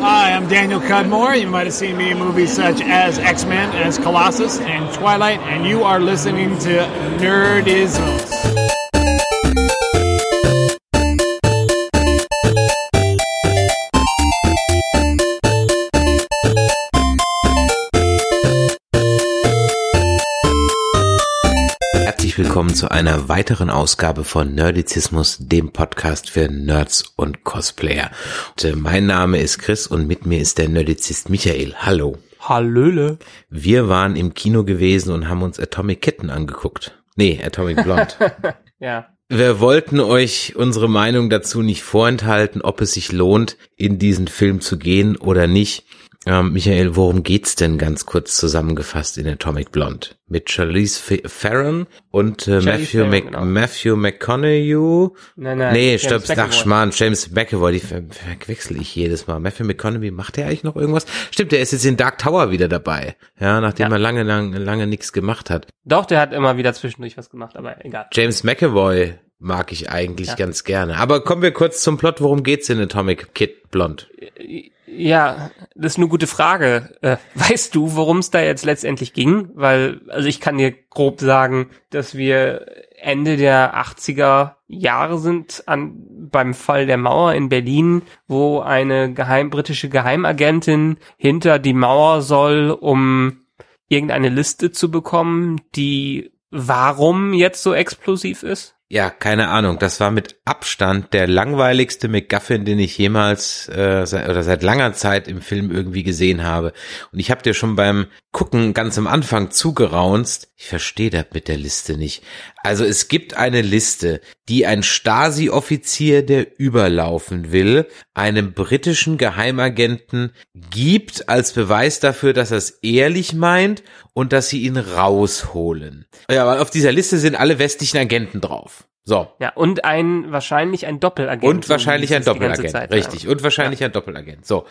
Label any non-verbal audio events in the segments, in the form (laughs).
Hi, I'm Daniel Cudmore. You might have seen me in movies such as X Men, as Colossus, and Twilight, and you are listening to Nerdisms. Willkommen zu einer weiteren Ausgabe von Nerdizismus, dem Podcast für Nerds und Cosplayer. Und, äh, mein Name ist Chris und mit mir ist der Nerdizist Michael. Hallo. Hallöle. Wir waren im Kino gewesen und haben uns Atomic Kitten angeguckt. Nee, Atomic Blonde. (laughs) Ja. Wir wollten euch unsere Meinung dazu nicht vorenthalten, ob es sich lohnt, in diesen Film zu gehen oder nicht. Ähm, Michael, worum geht's denn ganz kurz zusammengefasst in Atomic Blonde? Mit Charlize Theron und äh, Matthew, Theron, Mc genau. Matthew McConaughey. Nein, nein. nee, stopp, ach McAvoy. Schmarrn, James McAvoy, die ver verwechsel ich jedes Mal. Matthew McConaughey, macht der eigentlich noch irgendwas? Stimmt, der ist jetzt in Dark Tower wieder dabei. Ja, nachdem Ja. er lange, lange, lange nichts gemacht hat. Doch, der hat immer wieder zwischendurch was gemacht, aber egal. James McAvoy mag ich eigentlich Ja. ganz gerne. Aber kommen wir kurz zum Plot. Worum geht's in Atomic Kid Blond? Ja, das ist eine gute Frage. Äh, weißt du, worum es da jetzt letztendlich ging? Weil, also ich kann dir grob sagen, dass wir Ende der 80er Jahre sind an, beim Fall der Mauer in Berlin, wo eine geheim, britische Geheimagentin hinter die Mauer soll, um irgendeine Liste zu bekommen, die warum jetzt so explosiv ist? Ja, keine Ahnung. Das war mit Abstand der langweiligste McGuffin, den ich jemals äh, seit, oder seit langer Zeit im Film irgendwie gesehen habe. Und ich habe dir schon beim Gucken ganz am Anfang zugeraunzt. Ich verstehe das mit der Liste nicht. Also es gibt eine Liste, die ein Stasi-Offizier, der überlaufen will, einem britischen Geheimagenten gibt als Beweis dafür, dass er es ehrlich meint und dass sie ihn rausholen. Ja, aber auf dieser Liste sind alle westlichen Agenten drauf. So. Ja, und ein, wahrscheinlich ein Doppelagent. Und wahrscheinlich ein Doppelagent. Zeit, Richtig. Und wahrscheinlich ein Doppelagent. So.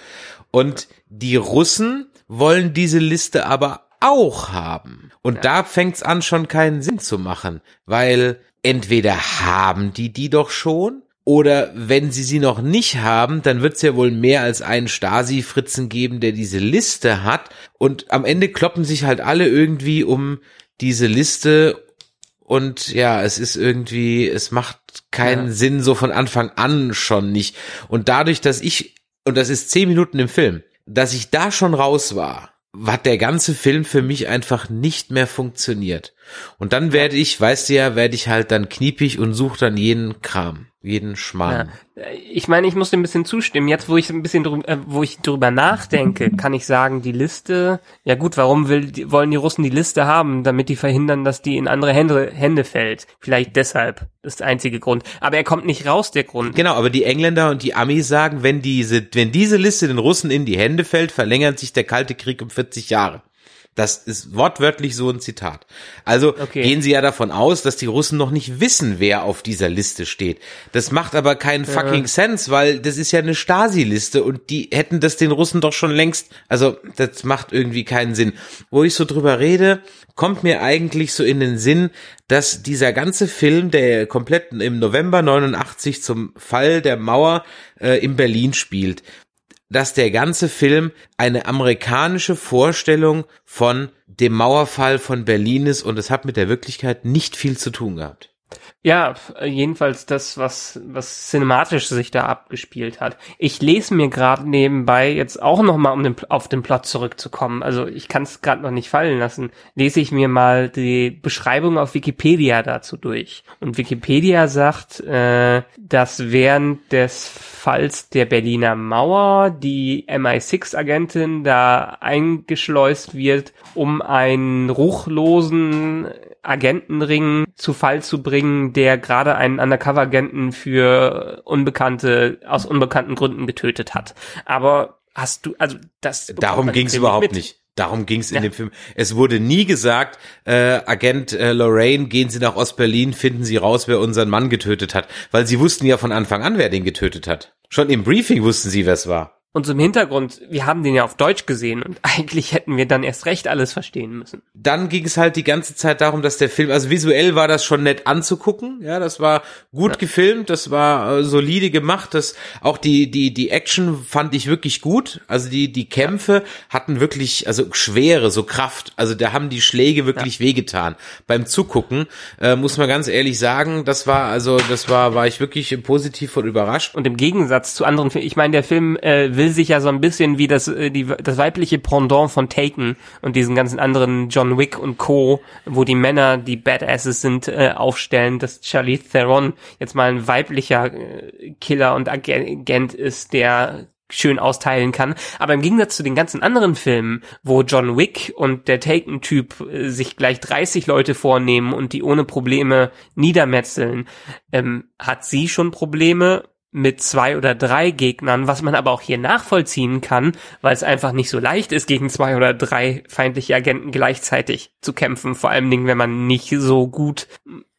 Und die Russen wollen diese Liste aber auch haben. Und da fängt's an, schon keinen Sinn zu machen, weil entweder haben die die doch schon oder wenn sie sie noch nicht haben, dann wird's ja wohl mehr als einen Stasi-Fritzen geben, der diese Liste hat. Und am Ende kloppen sich halt alle irgendwie um diese Liste und ja, es ist irgendwie, es macht keinen Ja. Sinn so von Anfang an schon nicht. Und dadurch, dass ich, und das ist zehn Minuten im Film, dass ich da schon raus war, hat der ganze Film für mich einfach nicht mehr funktioniert. Und dann werde ich, weißt du ja, werde ich halt dann kniepig und suche dann jeden Kram, jeden Schmarrn. Ja. Ich meine, ich muss dem ein bisschen zustimmen. Jetzt, wo ich ein bisschen drüber, äh, wo ich drüber nachdenke, (laughs) kann ich sagen, die Liste, ja gut, warum will, die, wollen die Russen die Liste haben, damit die verhindern, dass die in andere Hände, Hände fällt? Vielleicht deshalb. Das ist der einzige Grund. Aber er kommt nicht raus, der Grund. Genau, aber die Engländer und die Amis sagen, wenn diese, wenn diese Liste den Russen in die Hände fällt, verlängert sich der Kalte Krieg um 40 Jahre. Das ist wortwörtlich so ein Zitat. Also Okay. gehen sie ja davon aus, dass die Russen noch nicht wissen, wer auf dieser Liste steht. Das macht aber keinen fucking Sense, weil das ist ja eine Stasi-Liste und die hätten das den Russen doch schon längst, also das macht irgendwie keinen Sinn. Wo ich so drüber rede, kommt mir eigentlich so in den Sinn, dass dieser ganze Film, der komplett im November 89 zum Fall der Mauer äh, in Berlin spielt, dass der ganze Film eine amerikanische Vorstellung von dem Mauerfall von Berlin ist und es hat mit der Wirklichkeit nicht viel zu tun gehabt. Ja, f- jedenfalls das, was, was cinematisch sich da abgespielt hat. Ich lese mir gerade nebenbei jetzt auch noch mal, um den, auf den Plot zurückzukommen. Also ich kann es gerade noch nicht fallen lassen. Lese ich mir mal die Beschreibung auf Wikipedia dazu durch. Und Wikipedia sagt, äh, dass während des Falls der Berliner Mauer die MI6-Agentin da eingeschleust wird, um einen ruchlosen Agentenring zu Fall zu bringen, der gerade einen Undercover-Agenten für Unbekannte, aus unbekannten Gründen getötet hat. Aber hast du, also das. Darum ging es überhaupt mit. nicht. Darum ging es in Ja. dem Film. Es wurde nie gesagt, äh, Agent äh, Lorraine, gehen Sie nach Ostberlin, finden Sie raus, wer unseren Mann getötet hat. Weil sie wussten ja von Anfang an, wer den getötet hat. Schon im Briefing wussten sie, wer es war. Und zum Hintergrund, wir haben den ja auf Deutsch gesehen und (laughs) eigentlich hätten wir dann erst recht alles verstehen müssen. Dann ging es halt die ganze Zeit darum, dass der Film, also visuell war das schon nett anzugucken, ja, das war gut ja. gefilmt, das war äh, solide gemacht, das auch die die die Action fand ich wirklich gut, also die die Kämpfe hatten wirklich also schwere so Kraft, also da haben die Schläge wirklich ja. wehgetan beim Zugucken, äh, muss man ganz ehrlich sagen, das war also das war war ich wirklich positiv und überrascht. Und im Gegensatz zu anderen Filmen, ich meine, der Film äh, will sich ja so ein bisschen wie das, äh, die, das weibliche Pendant von Taken und diesen ganzen anderen John Wick und Co., wo die Männer, die Badasses sind, äh, aufstellen, dass Charlie Theron jetzt mal ein weiblicher äh, Killer und Agent ist, der schön austeilen kann. Aber im Gegensatz zu den ganzen anderen Filmen, wo John Wick und der Taken-Typ äh, sich gleich 30 Leute vornehmen und die ohne Probleme niedermetzeln, ähm, hat sie schon Probleme mit zwei oder drei Gegnern, was man aber auch hier nachvollziehen kann, weil es einfach nicht so leicht ist, gegen zwei oder drei feindliche Agenten gleichzeitig zu kämpfen, vor allen Dingen, wenn man nicht so gut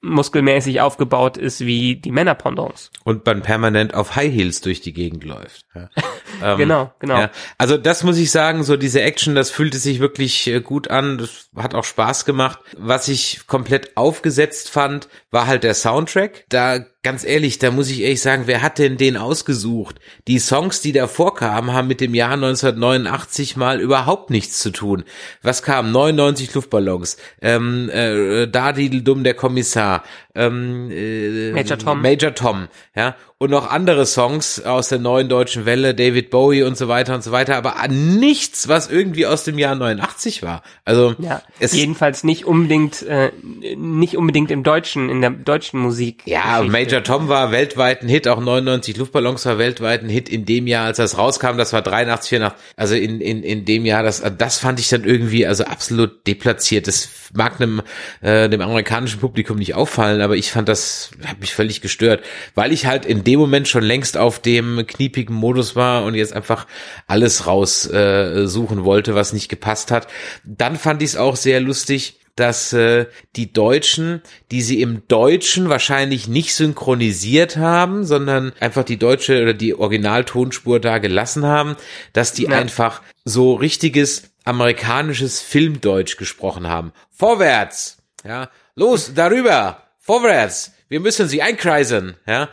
muskelmäßig aufgebaut ist wie die Männerpendants. Und man permanent auf High Heels durch die Gegend läuft. Ja. (laughs) ähm, genau, genau. Ja. Also das muss ich sagen, so diese Action, das fühlte sich wirklich äh, gut an, das hat auch Spaß gemacht. Was ich komplett aufgesetzt fand, war halt der Soundtrack. Da ganz ehrlich, da muss ich ehrlich sagen, wer hat denn den ausgesucht? Die Songs, die da vorkamen, haben mit dem Jahr 1989 mal überhaupt nichts zu tun. Was kam? 99 Luftballons, ähm, äh, Dadidel Dumm der Kommissar, ähm, äh, Major Tom. Major Tom, ja, und noch andere Songs aus der neuen deutschen Welle, David Bowie und so weiter und so weiter, aber nichts, was irgendwie aus dem Jahr 89 war. Also ja, es jedenfalls nicht unbedingt äh, nicht unbedingt im deutschen in der deutschen Musik. Ja, Major Tom war weltweit ein Hit, auch 99 Luftballons war weltweit ein Hit in dem Jahr, als das rauskam, das war 83 84, also in in in dem Jahr, das das fand ich dann irgendwie also absolut deplatziert. Das mag einem äh, dem amerikanischen Publikum nicht auffallen, aber ich fand das hat mich völlig gestört, weil ich halt in dem Moment schon längst auf dem kniepigen Modus war und jetzt einfach alles raussuchen äh, wollte, was nicht gepasst hat. Dann fand ich es auch sehr lustig, dass äh, die Deutschen, die sie im Deutschen wahrscheinlich nicht synchronisiert haben, sondern einfach die deutsche oder die Originaltonspur da gelassen haben, dass die ja. einfach so richtiges amerikanisches Filmdeutsch gesprochen haben. Vorwärts, ja, los darüber, vorwärts. Wir müssen sie einkreisen, ja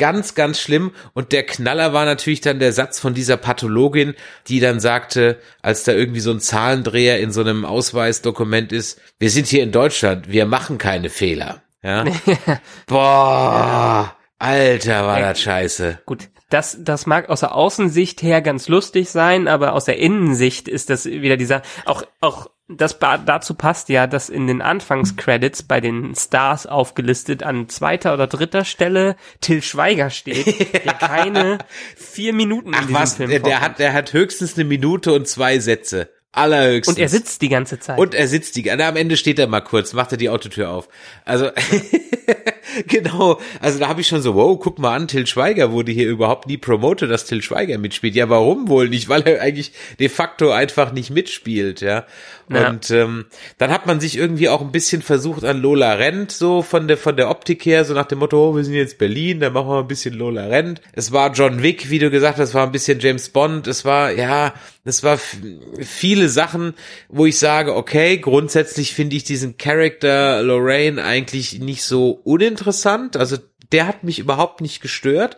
ganz, ganz schlimm. Und der Knaller war natürlich dann der Satz von dieser Pathologin, die dann sagte, als da irgendwie so ein Zahlendreher in so einem Ausweisdokument ist, wir sind hier in Deutschland, wir machen keine Fehler. Ja. (laughs) Boah, Alter, war das scheiße. Gut, das, das mag aus der Außensicht her ganz lustig sein, aber aus der Innensicht ist das wieder dieser, auch, auch das dazu passt ja, dass in den Anfangscredits bei den Stars aufgelistet an zweiter oder dritter Stelle Till Schweiger steht, (laughs) der keine vier Minuten in Ach diesem was, Film der, der hat, der hat höchstens eine Minute und zwei Sätze. Allerhöchstens. Und er sitzt die ganze Zeit. Und er sitzt die, na, am Ende steht er mal kurz, macht er die Autotür auf. Also, (laughs) (laughs) genau, also da habe ich schon so, wow, guck mal an, Till Schweiger wurde hier überhaupt nie promotet, dass Till Schweiger mitspielt. Ja, warum wohl nicht? Weil er eigentlich de facto einfach nicht mitspielt, ja. Und ja. ähm, dann hat man sich irgendwie auch ein bisschen versucht an Lola Rent, so von der von der Optik her, so nach dem Motto, oh, wir sind jetzt Berlin, dann machen wir ein bisschen Lola Rent. Es war John Wick, wie du gesagt hast, es war ein bisschen James Bond, es war, ja, es war viele Sachen, wo ich sage, okay, grundsätzlich finde ich diesen Charakter Lorraine eigentlich nicht so uninteressant. Also der hat mich überhaupt nicht gestört,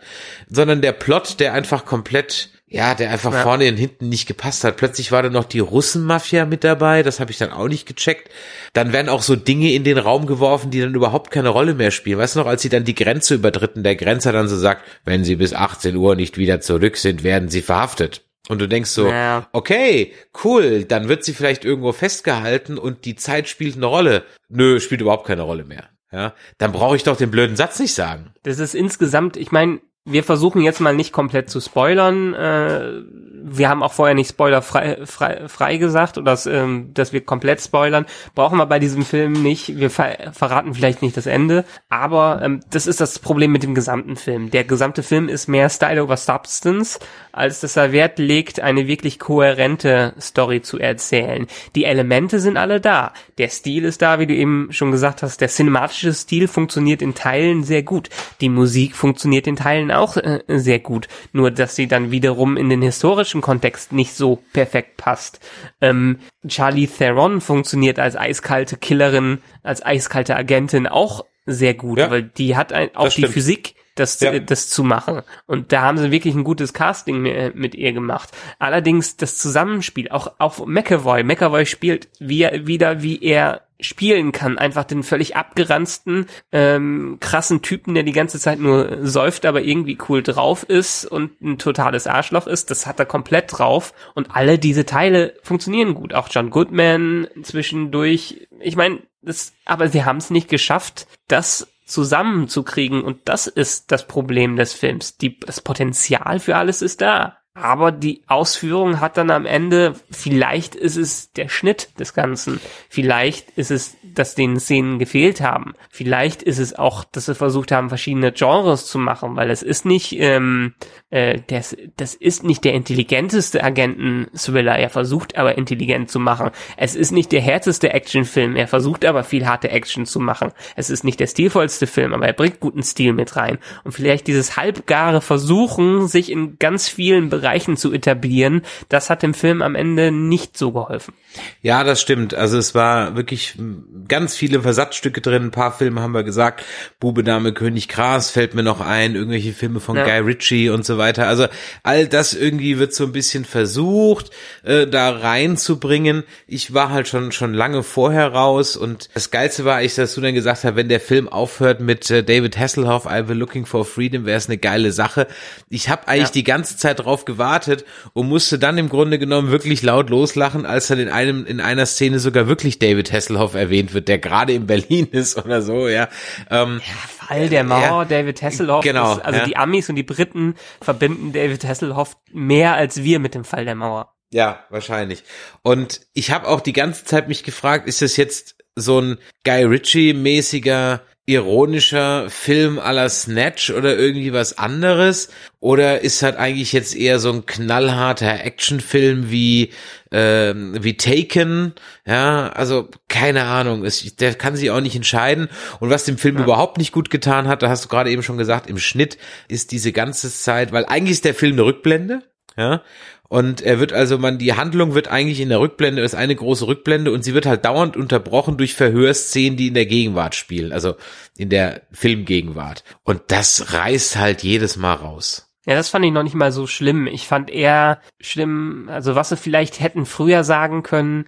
sondern der Plot, der einfach komplett ja, der einfach ja. vorne und hinten nicht gepasst hat. Plötzlich war da noch die Russenmafia mit dabei, das habe ich dann auch nicht gecheckt. Dann werden auch so Dinge in den Raum geworfen, die dann überhaupt keine Rolle mehr spielen. Weißt du noch, als sie dann die Grenze übertritten, der Grenzer dann so sagt, wenn sie bis 18 Uhr nicht wieder zurück sind, werden sie verhaftet. Und du denkst so, ja. okay, cool, dann wird sie vielleicht irgendwo festgehalten und die Zeit spielt eine Rolle. Nö, spielt überhaupt keine Rolle mehr. Ja, dann brauche ich doch den blöden Satz nicht sagen. Das ist insgesamt, ich meine, wir versuchen jetzt mal nicht komplett zu spoilern, äh, wir haben auch vorher nicht Spoiler frei, frei, frei gesagt oder dass, ähm, dass wir komplett spoilern. Brauchen wir bei diesem Film nicht. Wir ver verraten vielleicht nicht das Ende, aber ähm, das ist das Problem mit dem gesamten Film. Der gesamte Film ist mehr Style over Substance, als dass er Wert legt, eine wirklich kohärente Story zu erzählen. Die Elemente sind alle da. Der Stil ist da, wie du eben schon gesagt hast. Der cinematische Stil funktioniert in Teilen sehr gut. Die Musik funktioniert in Teilen auch äh, sehr gut. Nur, dass sie dann wiederum in den historischen Kontext nicht so perfekt passt. Ähm, Charlie Theron funktioniert als eiskalte Killerin, als eiskalte Agentin auch sehr gut, ja, weil die hat ein, auch die Physik, das, ja. das zu machen. Und da haben sie wirklich ein gutes Casting mit ihr gemacht. Allerdings das Zusammenspiel, auch auf McAvoy. McAvoy spielt wie, wieder, wie er spielen kann. Einfach den völlig abgeranzten, ähm, krassen Typen, der die ganze Zeit nur säuft, aber irgendwie cool drauf ist und ein totales Arschloch ist. Das hat er komplett drauf. Und alle diese Teile funktionieren gut. Auch John Goodman zwischendurch. Ich meine, das, aber sie haben es nicht geschafft, das zusammenzukriegen. Und das ist das Problem des Films. Die, das Potenzial für alles ist da. Aber die Ausführung hat dann am Ende, vielleicht ist es der Schnitt des Ganzen. Vielleicht ist es, dass den Szenen gefehlt haben. Vielleicht ist es auch, dass sie versucht haben, verschiedene Genres zu machen, weil es ist nicht, ähm, äh, das, das ist nicht der intelligenteste Agenten-Thriller. Er versucht aber intelligent zu machen. Es ist nicht der härteste Actionfilm. Er versucht aber viel harte Action zu machen. Es ist nicht der stilvollste Film, aber er bringt guten Stil mit rein. Und vielleicht dieses halbgare Versuchen, sich in ganz vielen Bereichen zu etablieren, das hat dem Film am Ende nicht so geholfen. Ja, das stimmt. Also es war wirklich ganz viele Versatzstücke drin. Ein paar Filme haben wir gesagt. Bube, Dame, König, Gras fällt mir noch ein. Irgendwelche Filme von ja. Guy Ritchie und so weiter. Also all das irgendwie wird so ein bisschen versucht, äh, da reinzubringen. Ich war halt schon, schon lange vorher raus und das Geilste war eigentlich, dass du dann gesagt hast, wenn der Film aufhört mit äh, David Hasselhoff, I Will Looking for Freedom, wäre es eine geile Sache. Ich habe eigentlich ja. die ganze Zeit drauf gewartet und musste dann im Grunde genommen wirklich laut loslachen, als er in einem in einer Szene sogar wirklich David Hasselhoff erwähnt wird, der gerade in Berlin (laughs) ist oder so, ja. Ähm, ja Fall der Mauer, ja, David Hasselhoff. Genau. Ist, also ja. die Amis und die Briten verbinden David Hasselhoff mehr als wir mit dem Fall der Mauer. Ja, wahrscheinlich. Und ich habe auch die ganze Zeit mich gefragt, ist das jetzt so ein Guy Ritchie mäßiger ironischer Film aller Snatch oder irgendwie was anderes? Oder ist halt eigentlich jetzt eher so ein knallharter Actionfilm wie, äh, wie Taken? Ja, also keine Ahnung. Es, der kann sich auch nicht entscheiden. Und was dem Film ja. überhaupt nicht gut getan hat, da hast du gerade eben schon gesagt, im Schnitt ist diese ganze Zeit, weil eigentlich ist der Film eine Rückblende. Ja, und er wird also, man, die Handlung wird eigentlich in der Rückblende, ist eine große Rückblende und sie wird halt dauernd unterbrochen durch Verhörszenen, die in der Gegenwart spielen, also in der Filmgegenwart. Und das reißt halt jedes Mal raus. Ja, das fand ich noch nicht mal so schlimm. Ich fand eher schlimm, also was sie vielleicht hätten früher sagen können,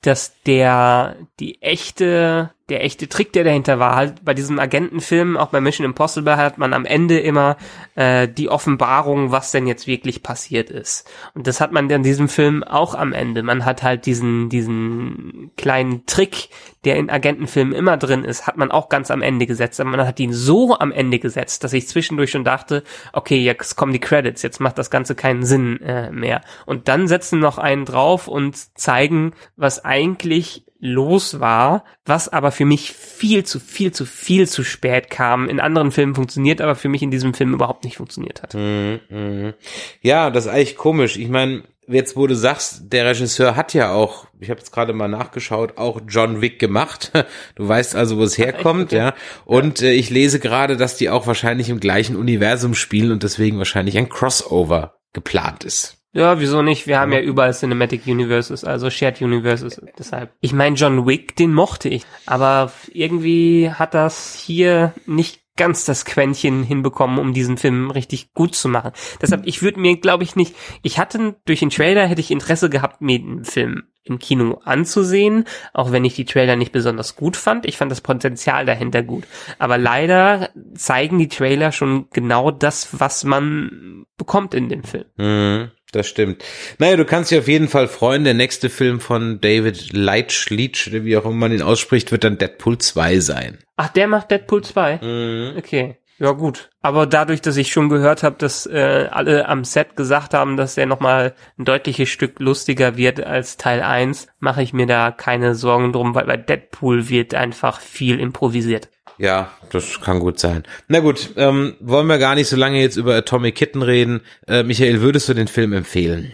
dass der die echte der echte Trick, der dahinter war, halt bei diesem Agentenfilm, auch bei Mission Impossible, hat man am Ende immer äh, die Offenbarung, was denn jetzt wirklich passiert ist. Und das hat man in diesem Film auch am Ende. Man hat halt diesen, diesen kleinen Trick, der in Agentenfilmen immer drin ist, hat man auch ganz am Ende gesetzt. Aber man hat ihn so am Ende gesetzt, dass ich zwischendurch schon dachte, okay, jetzt kommen die Credits, jetzt macht das Ganze keinen Sinn äh, mehr. Und dann setzen noch einen drauf und zeigen, was eigentlich los war, was aber für mich viel zu viel zu viel zu spät kam. In anderen Filmen funktioniert, aber für mich in diesem Film überhaupt nicht funktioniert hat. Mm, mm. Ja, das ist eigentlich komisch. Ich meine, jetzt wo du sagst, der Regisseur hat ja auch, ich habe jetzt gerade mal nachgeschaut, auch John Wick gemacht. (laughs) Du weißt also, wo es (laughs) herkommt, okay. ja. Und. Äh, ich lese gerade, dass die auch wahrscheinlich im gleichen Universum spielen und deswegen wahrscheinlich ein Crossover geplant ist. Ja, wieso nicht? Wir haben ja überall Cinematic Universes, also Shared Universes. Deshalb. Ich meine, John Wick, den mochte ich. Aber irgendwie hat das hier nicht ganz das Quäntchen hinbekommen, um diesen Film richtig gut zu machen. Deshalb, ich würde mir, glaube ich, nicht, ich hatte durch den Trailer hätte ich Interesse gehabt, mir den Film im Kino anzusehen, auch wenn ich die Trailer nicht besonders gut fand. Ich fand das Potenzial dahinter gut. Aber leider zeigen die Trailer schon genau das, was man bekommt in dem Film. Mhm das stimmt. Naja, du kannst dich auf jeden Fall freuen. Der nächste Film von David Leitch, Leitch, wie auch immer man ihn ausspricht, wird dann Deadpool 2 sein. Ach, der macht Deadpool 2? Mhm. Okay. Ja gut, aber dadurch, dass ich schon gehört habe, dass äh, alle am Set gesagt haben, dass der nochmal ein deutliches Stück lustiger wird als Teil 1, mache ich mir da keine Sorgen drum, weil bei Deadpool wird einfach viel improvisiert. Ja, das kann gut sein. Na gut, ähm, wollen wir gar nicht so lange jetzt über Atomic Kitten reden. Äh, Michael, würdest du den Film empfehlen?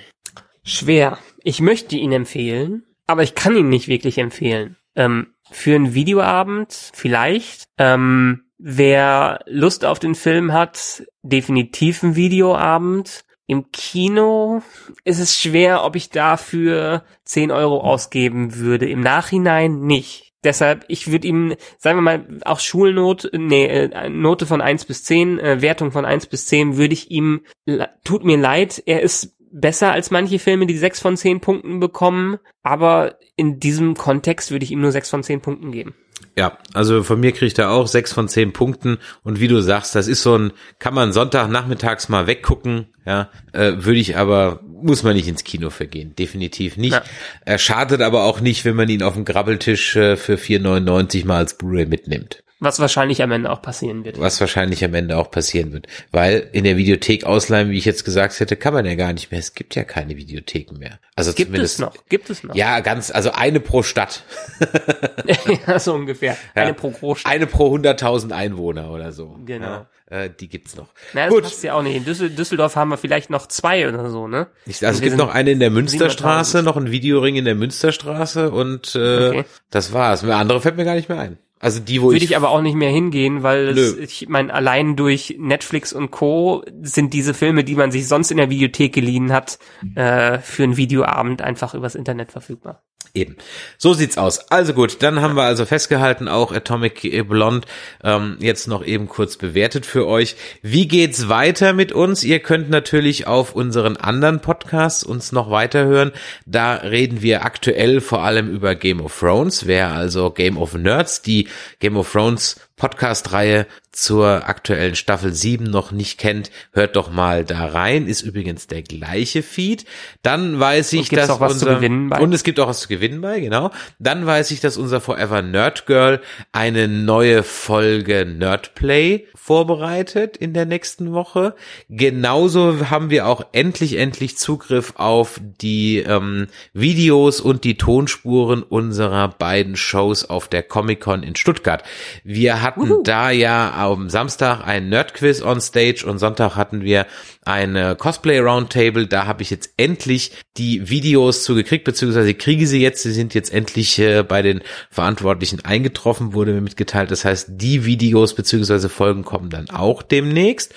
Schwer. Ich möchte ihn empfehlen, aber ich kann ihn nicht wirklich empfehlen. Ähm, für einen Videoabend vielleicht. Ähm, wer Lust auf den Film hat, definitiv ein Videoabend. Im Kino ist es schwer, ob ich dafür 10 Euro ausgeben würde. Im Nachhinein nicht. Deshalb, ich würde ihm, sagen wir mal, auch Schulnote, nee, äh, Note von 1 bis 10, äh, Wertung von 1 bis 10, würde ich ihm, tut mir leid, er ist besser als manche Filme, die 6 von 10 Punkten bekommen, aber in diesem Kontext würde ich ihm nur 6 von 10 Punkten geben. Ja, also von mir kriegt er auch sechs von zehn Punkten und wie du sagst, das ist so ein, kann man Sonntagnachmittags mal weggucken, ja, äh, würde ich aber, muss man nicht ins Kino vergehen, definitiv nicht. Ja. Er schadet aber auch nicht, wenn man ihn auf dem Grabbeltisch äh, für 4,99 mal als Blu-ray mitnimmt. Was wahrscheinlich am Ende auch passieren wird. Was wahrscheinlich am Ende auch passieren wird. Weil in der Videothek ausleihen, wie ich jetzt gesagt hätte, kann man ja gar nicht mehr. Es gibt ja keine Videotheken mehr. Also gibt zumindest, es noch? Gibt es noch? Ja, ganz, also eine pro Stadt. (laughs) ja, so ungefähr. (laughs) Eine ja, pro Großstadt. Eine pro 100.000 Einwohner oder so. Genau. Ja, äh, die gibt's noch. Na, das Gut. passt ja auch nicht. In Düsseldorf haben wir vielleicht noch zwei oder so, ne? Ich, also es gibt noch eine in der Münsterstraße, noch ein Videoring in der Münsterstraße und äh, okay. das war's. Andere fällt mir gar nicht mehr ein. Also die, wo Würde ich, ich aber auch nicht mehr hingehen, weil es, ich meine, allein durch Netflix und Co. sind diese Filme, die man sich sonst in der Videothek geliehen hat, äh, für einen Videoabend einfach übers Internet verfügbar. Eben. So sieht's aus. Also gut, dann haben wir also festgehalten, auch Atomic Blonde ähm, jetzt noch eben kurz bewertet für euch. Wie geht's weiter mit uns? Ihr könnt natürlich auf unseren anderen Podcasts uns noch weiterhören. Da reden wir aktuell vor allem über Game of Thrones. Wer also Game of Nerds, die Game of Thrones Podcast-Reihe zur aktuellen Staffel 7 noch nicht kennt, hört doch mal da rein. Ist übrigens der gleiche Feed. Dann weiß ich, dass unser, und es gibt auch was zu gewinnen bei, genau. Dann weiß ich, dass unser Forever Nerd Girl eine neue Folge Nerdplay vorbereitet in der nächsten Woche. Genauso haben wir auch endlich, endlich Zugriff auf die ähm, Videos und die Tonspuren unserer beiden Shows auf der Comic Con in Stuttgart. Wir hatten Uhu. da ja am Samstag ein Nerdquiz on Stage und Sonntag hatten wir eine Cosplay Roundtable. Da habe ich jetzt endlich die Videos zugekriegt, beziehungsweise kriege sie jetzt. Sie sind jetzt endlich äh, bei den Verantwortlichen eingetroffen, wurde mir mitgeteilt. Das heißt, die Videos beziehungsweise Folgen kommen dann auch demnächst.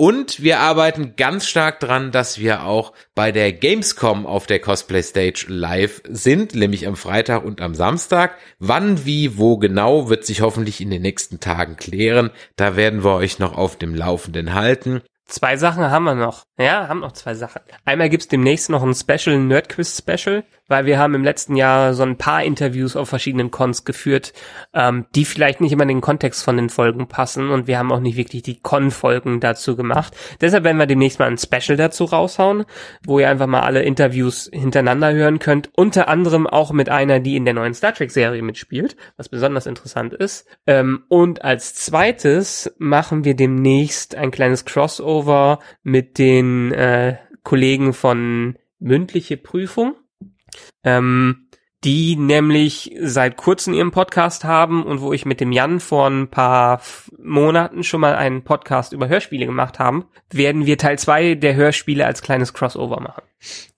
Und wir arbeiten ganz stark dran, dass wir auch bei der Gamescom auf der Cosplay Stage live sind, nämlich am Freitag und am Samstag. Wann, wie, wo genau, wird sich hoffentlich in den nächsten Tagen klären. Da werden wir euch noch auf dem Laufenden halten. Zwei Sachen haben wir noch. Ja, haben noch zwei Sachen. Einmal gibt's demnächst noch ein Special Nerdquiz Special, weil wir haben im letzten Jahr so ein paar Interviews auf verschiedenen Cons geführt, ähm, die vielleicht nicht immer in den Kontext von den Folgen passen und wir haben auch nicht wirklich die Con-Folgen dazu gemacht. Deshalb werden wir demnächst mal ein Special dazu raushauen, wo ihr einfach mal alle Interviews hintereinander hören könnt. Unter anderem auch mit einer, die in der neuen Star Trek Serie mitspielt, was besonders interessant ist. Ähm, und als zweites machen wir demnächst ein kleines Crossover mit den äh, Kollegen von mündliche Prüfung ähm, die nämlich seit kurzem ihren Podcast haben und wo ich mit dem Jan vor ein paar Monaten schon mal einen Podcast über Hörspiele gemacht haben, werden wir Teil zwei der Hörspiele als kleines Crossover machen.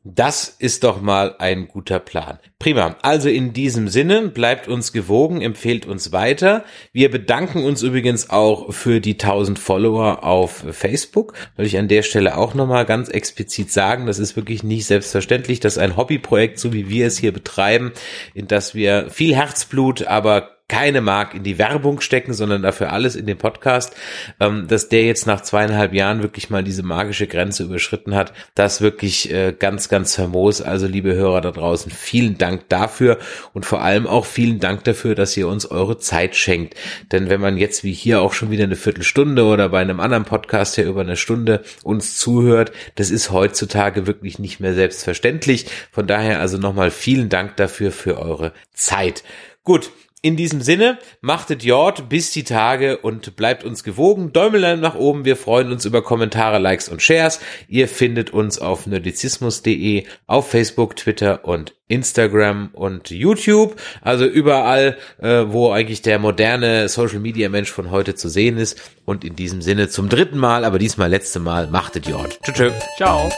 Das ist doch mal ein guter Plan. Prima. Also in diesem Sinne, bleibt uns gewogen, empfehlt uns weiter. Wir bedanken uns übrigens auch für die 1000 Follower auf Facebook. Würde ich an der Stelle auch nochmal ganz explizit sagen, das ist wirklich nicht selbstverständlich, dass ein Hobbyprojekt, so wie wir es hier betreiben, in das wir viel Herzblut, aber keine Mark in die Werbung stecken, sondern dafür alles in den Podcast, ähm, dass der jetzt nach zweieinhalb Jahren wirklich mal diese magische Grenze überschritten hat, das wirklich äh, ganz, ganz famos. Also liebe Hörer da draußen, vielen Dank dafür und vor allem auch vielen Dank dafür, dass ihr uns eure Zeit schenkt. Denn wenn man jetzt wie hier auch schon wieder eine Viertelstunde oder bei einem anderen Podcast ja über eine Stunde uns zuhört, das ist heutzutage wirklich nicht mehr selbstverständlich. Von daher also nochmal vielen Dank dafür für eure Zeit. Gut, In diesem Sinne, machtet Jord bis die Tage und bleibt uns gewogen. Däumelein nach oben. Wir freuen uns über Kommentare, Likes und Shares. Ihr findet uns auf nerdizismus.de, auf Facebook, Twitter und Instagram und YouTube. Also überall, äh, wo eigentlich der moderne Social Media Mensch von heute zu sehen ist. Und in diesem Sinne zum dritten Mal, aber diesmal letzte Mal, machtet Jord. Tschüss. Ciao.